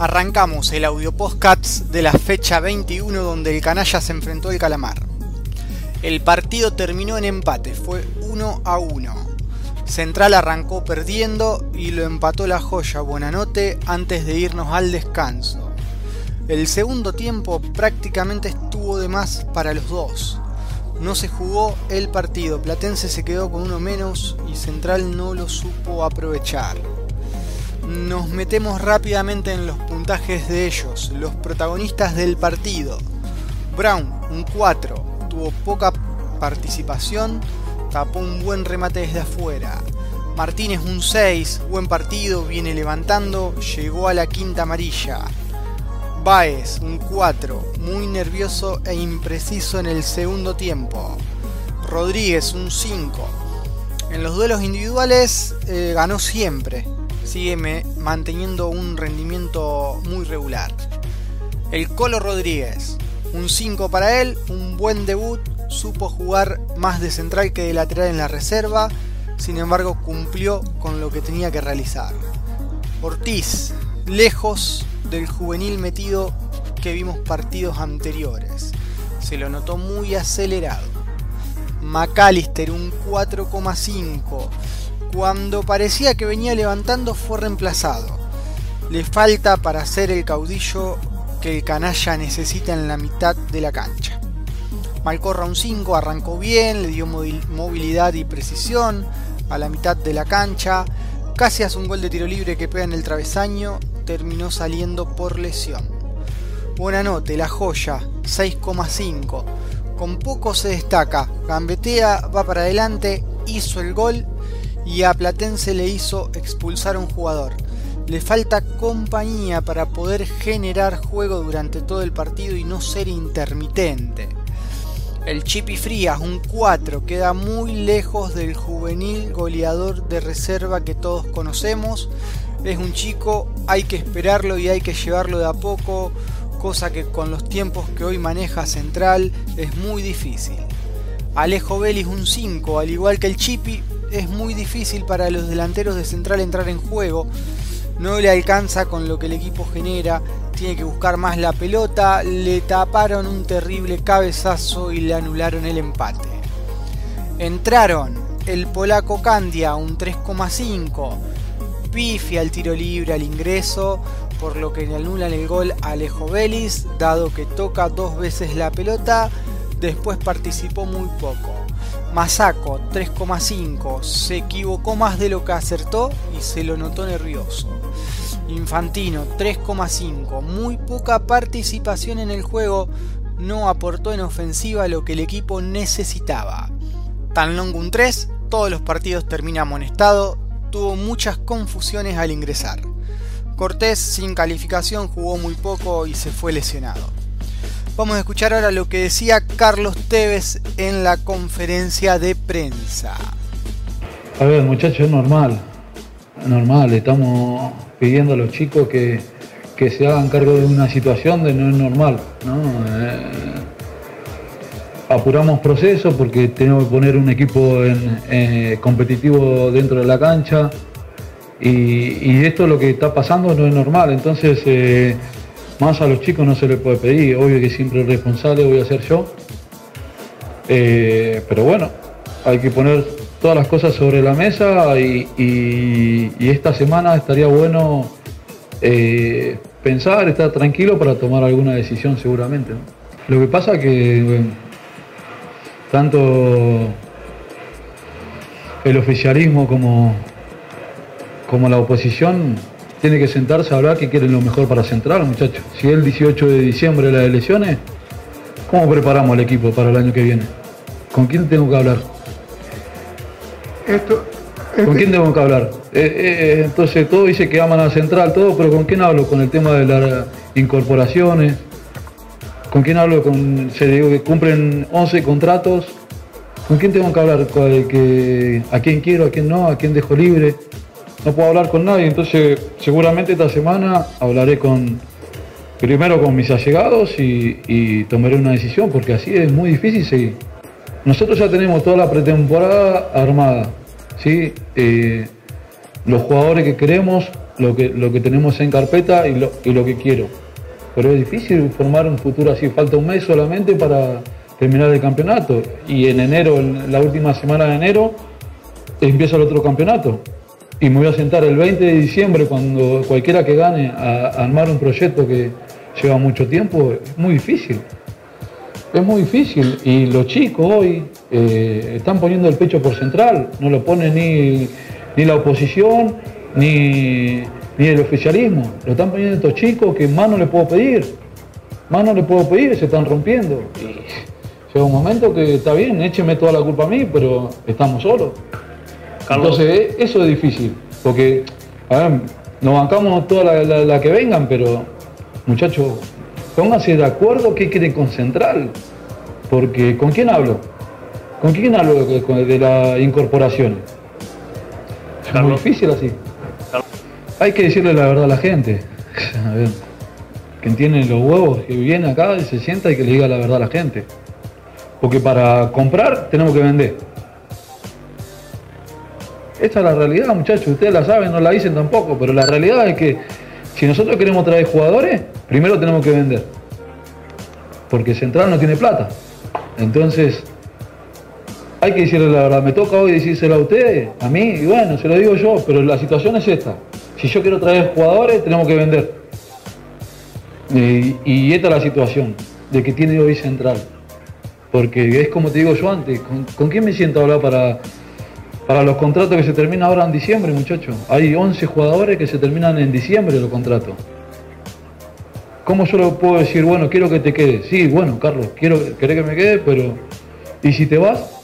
Arrancamos el audio podcast de la fecha 21 donde el canalla se enfrentó al calamar. El partido terminó en empate, fue 1 a 1. Central arrancó perdiendo y lo empató la joya Buenanote antes de irnos al descanso. El segundo tiempo prácticamente estuvo de más para los dos. No se jugó el partido, Platense se quedó con uno menos y Central no lo supo aprovechar. Nos metemos rápidamente en los puntajes de ellos, los protagonistas del partido. Brown, un 4, tuvo poca participación, tapó un buen remate desde afuera. Martínez un 6, buen partido, viene levantando, llegó a la quinta amarilla. Baez un 4, muy nervioso e impreciso en el segundo tiempo. Rodríguez un 5. En los duelos individuales eh, ganó siempre, sigue manteniendo un rendimiento muy regular. El Colo Rodríguez, un 5 para él, un buen debut, supo jugar más de central que de lateral en la reserva, sin embargo cumplió con lo que tenía que realizar. Ortiz, lejos del juvenil metido que vimos partidos anteriores, se lo notó muy acelerado. McAllister un 4,5, cuando parecía que venía levantando fue reemplazado. Le falta para ser el caudillo que el canalla necesita en la mitad de la cancha. Malcorra un 5 arrancó bien, le dio movilidad y precisión a la mitad de la cancha. Casi hace un gol de tiro libre que pega en el travesaño, terminó saliendo por lesión. Buena nota, la joya, 6,5. Con poco se destaca, gambetea, va para adelante, hizo el gol y a Platense le hizo expulsar a un jugador. Le falta compañía para poder generar juego durante todo el partido y no ser intermitente. El Chipi Frías, un 4, queda muy lejos del juvenil goleador de reserva que todos conocemos. Es un chico, hay que esperarlo y hay que llevarlo de a poco, cosa que con los tiempos que hoy maneja Central es muy difícil. Alejo Vélez un 5, al igual que el Chipi, es muy difícil para los delanteros de Central entrar en juego. No le alcanza con lo que el equipo genera, tiene que buscar más la pelota, le taparon un terrible cabezazo y le anularon el empate. Entraron el polaco Candia un 3,5, pifia al tiro libre al ingreso, por lo que anulan el gol a Alejo Vélez, dado que toca dos veces la pelota, después participó muy poco. Masaco 3,5 se equivocó más de lo que acertó y se lo notó nervioso. Infantino 3,5 muy poca participación en el juego, no aportó en ofensiva lo que el equipo necesitaba. Tan long un 3, todos los partidos termina amonestado, tuvo muchas confusiones al ingresar. Cortés sin calificación jugó muy poco y se fue lesionado. Vamos a escuchar ahora lo que decía Carlos Tevez en la conferencia de prensa. A ver, muchachos, es normal. Normal, estamos pidiendo a los chicos que, se hagan cargo de una situación de no es normal. Eh, apuramos proceso porque tenemos que poner un equipo eh, competitivo dentro de la cancha. Y, esto lo que está pasando no es normal. Entonces eh, más a los chicos no se les puede pedir, obvio que siempre el responsable voy a ser yo. Eh, pero bueno, hay que poner todas las cosas sobre la mesa y, esta semana estaría bueno eh, pensar, estar tranquilo para tomar alguna decisión seguramente. Lo que pasa que tanto el oficialismo como, como la oposición tiene que sentarse a hablar que quieren lo mejor para Central, muchachos. Si el 18 de diciembre las elecciones, ¿cómo preparamos el equipo para el año que viene? ¿Con quién tengo que hablar? Esto, ¿Con este- quién tengo que hablar? Eh, eh, eh, entonces todo dice que aman a Central, todo, pero ¿con quién hablo? Con el tema de las incorporaciones. ¿Con quién hablo? Con, se digo que cumplen 11 contratos. ¿Con quién tengo que hablar? ¿A quién quiero? ¿A quién no? ¿A quién dejo libre? No puedo hablar con nadie, entonces seguramente esta semana hablaré con primero con mis allegados y, tomaré una decisión, porque así es muy difícil seguir. Nosotros ya tenemos toda la pretemporada armada, ¿sí? Eh, los jugadores que queremos lo que, lo que tenemos en carpeta y lo, y lo que quiero. Pero es difícil formar un futuro así, falta un mes solamente para terminar el campeonato. Y en enero, en la última semana de enero, empieza el otro campeonato. Y me voy a sentar el 20 de diciembre, cuando cualquiera que gane, a, armar un proyecto que lleva mucho tiempo, es muy difícil. Es muy difícil. Y los chicos hoy eh, están poniendo el pecho por central, no lo pone ni, ni la oposición, ni, ni el oficialismo. Lo están poniendo estos chicos que más no le puedo pedir. Más no le puedo pedir, se están rompiendo. Y llega un momento que está bien, écheme toda la culpa a mí, pero estamos solos. Carlos. Entonces, e- eso es difícil, porque, a ver, nos bancamos toda la, la- la que vengan, pero, muchachos, pónganse de acuerdo qué quieren con Central, porque ¿con quién hablo? ¿Con quién hablo de, de- de la incorporación? Es muy Carlos. difícil así. Carlos. Hay que decirle la verdad a la gente. A ver, que tienen los huevos, que viene acá y se sienta y que le diga la verdad a la gente. Porque para comprar tenemos que vender. Esta es la realidad, muchachos. Ustedes la saben, no la dicen tampoco, pero la realidad es que si nosotros queremos traer jugadores, primero tenemos que vender. Porque Central no tiene plata. Entonces, hay que decirle la verdad. Me toca hoy decírselo a ustedes, a mí, y bueno, se lo digo yo, pero la situación es esta. Si yo quiero traer jugadores, tenemos que vender. Y, esta es la situación de que tiene hoy Central. Porque es como te digo yo antes, ¿con, con quién me siento a hablar para, para los contratos que se terminan ahora en diciembre, muchachos? Hay 11 jugadores que se terminan en diciembre los contratos. ¿Cómo yo le puedo decir, bueno, quiero que te quedes? Sí, bueno, Carlos, quiero querés que me quede, pero ¿y si te vas?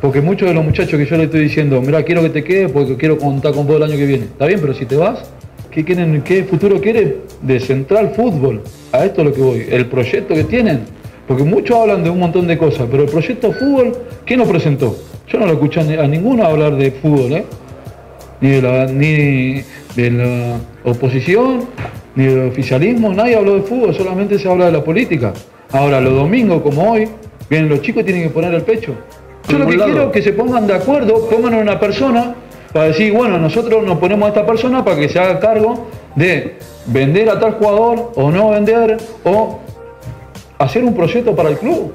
Porque muchos de los muchachos que yo le estoy diciendo, mira, quiero que te quedes porque quiero contar con vos el año que viene. Está bien, pero si te vas, ¿qué, quieren, qué futuro quiere de Central Fútbol? A esto es lo que voy. El proyecto que tienen. Porque muchos hablan de un montón de cosas, pero el proyecto fútbol, ¿quién lo presentó? Yo no lo escuché a ni- a ninguno hablar de fútbol, ¿eh? Ni de la, ni de la oposición, ni del oficialismo, nadie habló de fútbol, solamente se habla de la política. Ahora, los domingos, como hoy, vienen los chicos y tienen que poner el pecho. Yo lo que lado. quiero es que se pongan de acuerdo, pongan a una persona para decir, bueno, nosotros nos ponemos a esta persona para que se haga cargo de vender a tal jugador o no vender o hacer un proyecto para el club.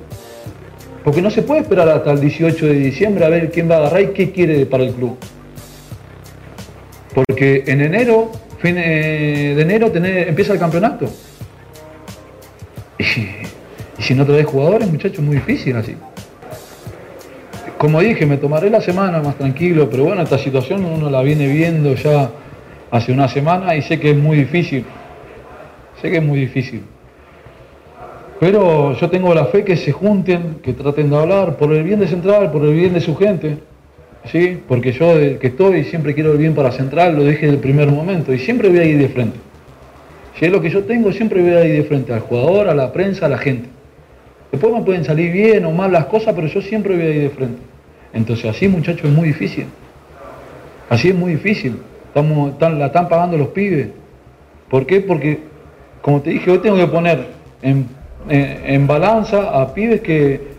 Porque no se puede esperar hasta el 18 de diciembre a ver quién va a agarrar y qué quiere para el club. Porque en enero, fin eh, de enero, empieza el campeonato. Y, y si no traes jugadores, muchachos, es muy difícil así. Como dije, me tomaré la semana más tranquilo, pero bueno, esta situación uno la viene viendo ya hace una semana y sé que es muy difícil. Sé que es muy difícil. Pero yo tengo la fe que se junten, que traten de hablar por el bien de Central, por el bien de su gente. ¿sí? Porque yo que estoy siempre quiero el bien para Central, lo dije desde el primer momento y siempre voy a ir de frente. Si es lo que yo tengo, siempre voy a ir de frente al jugador, a la prensa, a la gente. Después me pueden salir bien o mal las cosas, pero yo siempre voy a ir de frente. Entonces así muchachos es muy difícil. Así es muy difícil. Están- la están pagando los pibes. ¿Por qué? Porque, como te dije, hoy tengo que poner en, en- balanza a pibes que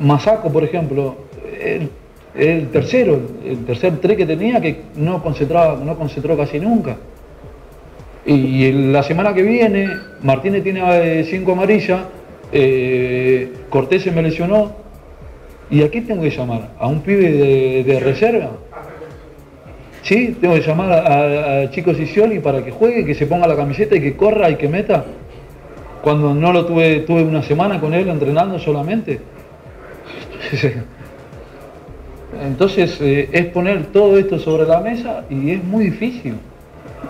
Masaco, por ejemplo, el, el tercero, el tercer tres que tenía que no concentraba, no concentró casi nunca. Y, la semana que viene, Martínez tiene eh, cinco amarillas, eh, Cortés se me lesionó. ¿Y a quién tengo que llamar? ¿A un pibe de, reserva? Sí, tengo que llamar a, a Chico Sicioli para que juegue, que se ponga la camiseta y que corra y que meta. Cuando no lo tuve, tuve una semana con él entrenando solamente. Entonces eh, es poner todo esto sobre la mesa y es muy difícil.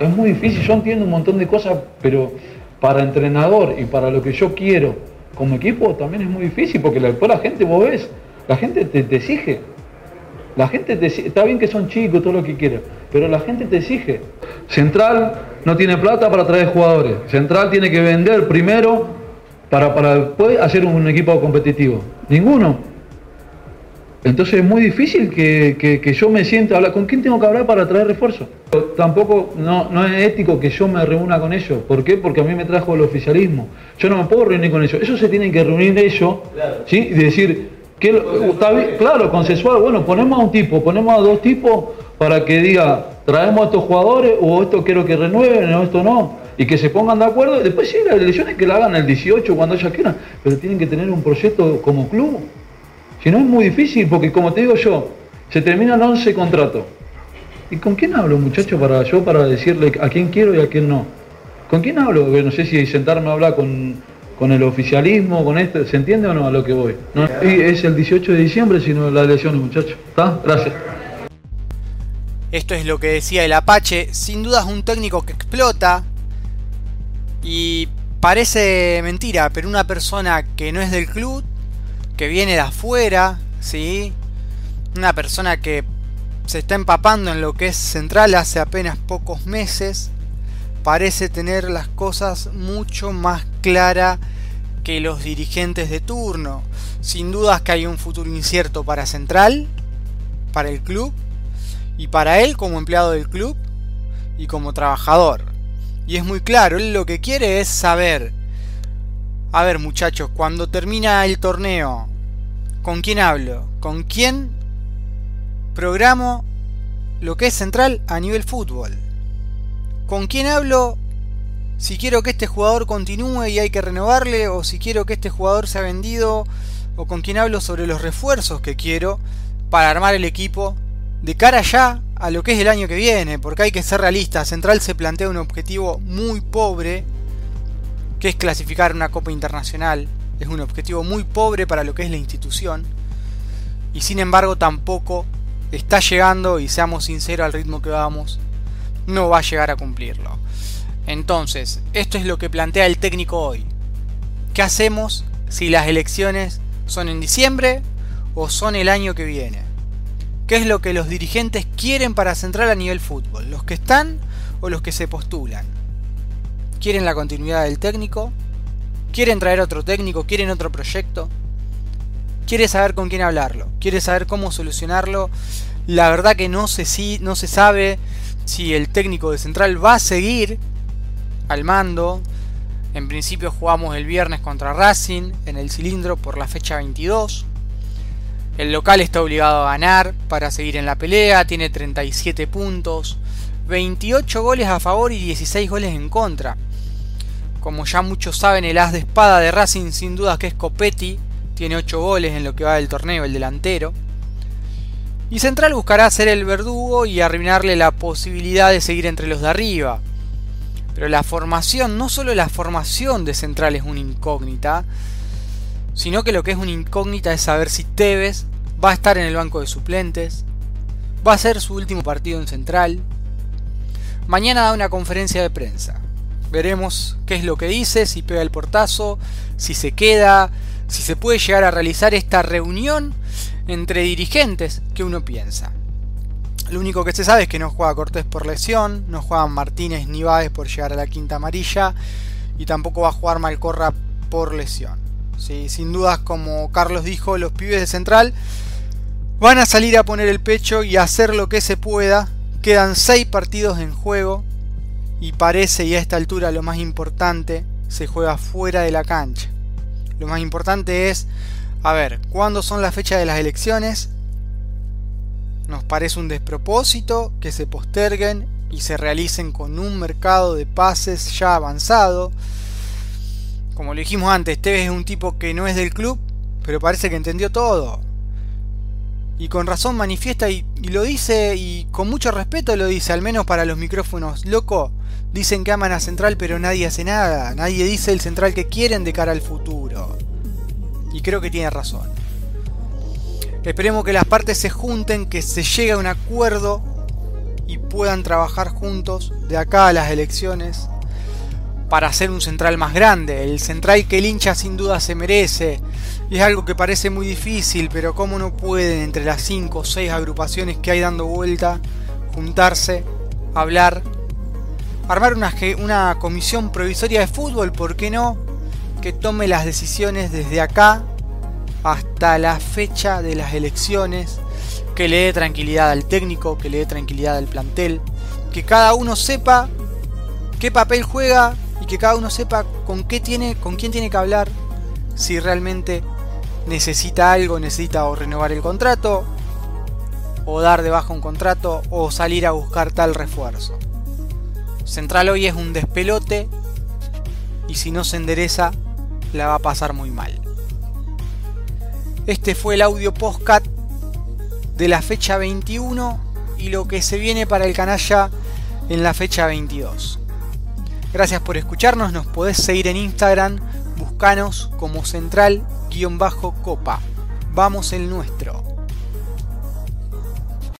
Es muy difícil. Yo entiendo un montón de cosas, pero para entrenador y para lo que yo quiero como equipo también es muy difícil porque la- la gente, vos ves, la gente te, te exige. La gente te. Está bien que son chicos, todo lo que quieras, pero la gente te exige. Central no tiene plata para traer jugadores. Central tiene que vender primero para, para después hacer un equipo competitivo. Ninguno. Entonces es muy difícil que, que- que yo me sienta a hablar. ¿Con quién tengo que hablar para traer refuerzo? Tampoco no, no es ético que yo me reúna con ellos. ¿Por qué? Porque a mí me trajo el oficialismo. Yo no me puedo reunir con ellos. Ellos se tienen que reunir ellos ¿sí? y decir, que está claro, consensual. Bueno, ponemos a un tipo, ponemos a dos tipos para que diga, traemos a estos jugadores o esto quiero que renueven o esto no. Y que se pongan de acuerdo. Después sí, las elecciones que la hagan el 18 cuando ellas quieran. Pero tienen que tener un proyecto como club. Si no es muy difícil, porque como te digo yo, se terminan 11 contratos. ¿Y con quién hablo, muchacho, para yo para decirle a quién quiero y a quién no? ¿Con quién hablo? No sé si sentarme a hablar con, con el oficialismo, con esto, ¿se entiende o no a lo que voy? Es el 18 de diciembre, sino la elección, muchachos. ¿Está? Gracias. Esto es lo que decía el Apache. Sin duda es un técnico que explota. Y parece mentira, pero una persona que no es del club, que viene de afuera, ¿sí? Una persona que se está empapando en lo que es central hace apenas pocos meses parece tener las cosas mucho más claras que los dirigentes de turno. Sin dudas que hay un futuro incierto para Central, para el club y para él como empleado del club y como trabajador. Y es muy claro, él lo que quiere es saber, a ver muchachos, cuando termina el torneo, ¿con quién hablo? ¿Con quién programo lo que es central a nivel fútbol? ¿Con quién hablo si quiero que este jugador continúe y hay que renovarle? ¿O si quiero que este jugador sea vendido? ¿O con quién hablo sobre los refuerzos que quiero para armar el equipo de cara ya a lo que es el año que viene? Porque hay que ser realista. Central se plantea un objetivo muy pobre, que es clasificar una Copa Internacional. Es un objetivo muy pobre para lo que es la institución. Y sin embargo tampoco está llegando, y seamos sinceros al ritmo que vamos, no va a llegar a cumplirlo. Entonces, esto es lo que plantea el técnico hoy. ¿Qué hacemos si las elecciones son en diciembre o son el año que viene? ¿Qué es lo que los dirigentes quieren para centrar a nivel fútbol? ¿Los que están o los que se postulan? ¿Quieren la continuidad del técnico? ¿Quieren traer otro técnico? ¿Quieren otro proyecto? ¿Quiere saber con quién hablarlo? ¿Quiere saber cómo solucionarlo? La verdad que no sé no se sabe si el técnico de Central va a seguir al mando. En principio jugamos el viernes contra Racing en el cilindro por la fecha 22. El local está obligado a ganar para seguir en la pelea, tiene 37 puntos, 28 goles a favor y 16 goles en contra. Como ya muchos saben, el as de espada de Racing sin duda que es Copetti, tiene 8 goles en lo que va del torneo, el delantero. Y Central buscará ser el verdugo y arruinarle la posibilidad de seguir entre los de arriba. Pero la formación, no solo la formación de Central es una incógnita, sino que lo que es una incógnita es saber si Tevez va a estar en el banco de suplentes, va a ser su último partido en Central. Mañana da una conferencia de prensa. Veremos qué es lo que dice, si pega el portazo, si se queda, si se puede llegar a realizar esta reunión entre dirigentes que uno piensa. Lo único que se sabe es que no juega Cortés por lesión, no juegan Martínez ni Báez por llegar a la quinta amarilla y tampoco va a jugar Malcorra por lesión. ¿Sí? Sin dudas, como Carlos dijo, los pibes de Central van a salir a poner el pecho y a hacer lo que se pueda. Quedan seis partidos en juego y parece, y a esta altura lo más importante, se juega fuera de la cancha. Lo más importante es a ver, ¿cuándo son las fechas de las elecciones? Nos parece un despropósito que se posterguen y se realicen con un mercado de pases ya avanzado. Como lo dijimos antes, Tevez es un tipo que no es del club, pero parece que entendió todo. Y con razón manifiesta y, y, lo dice, y con mucho respeto lo dice, al menos para los micrófonos. Loco, dicen que aman a Central, pero nadie hace nada. Nadie dice el Central que quieren de cara al futuro. Y creo que tiene razón. Esperemos que las partes se junten, que se llegue a un acuerdo y puedan trabajar juntos de acá a las elecciones para hacer un central más grande. El central que el hincha sin duda se merece. Y es algo que parece muy difícil, pero cómo no pueden entre las 5 o 6 agrupaciones que hay dando vuelta juntarse, hablar, armar una, una comisión provisoria de fútbol, ¿por qué no? que tome las decisiones desde acá hasta la fecha de las elecciones, que le dé tranquilidad al técnico, que le dé tranquilidad al plantel, que cada uno sepa qué papel juega y que cada uno sepa con qué tiene, con quién tiene que hablar, si realmente necesita algo, necesita o renovar el contrato o dar de baja un contrato o salir a buscar tal refuerzo. Central hoy es un despelote y si no se endereza la va a pasar muy mal. Este fue el audio postcat de la fecha 21 y lo que se viene para el canalla en la fecha 22. Gracias por escucharnos, nos podés seguir en Instagram, buscanos como central-copa. Vamos el nuestro.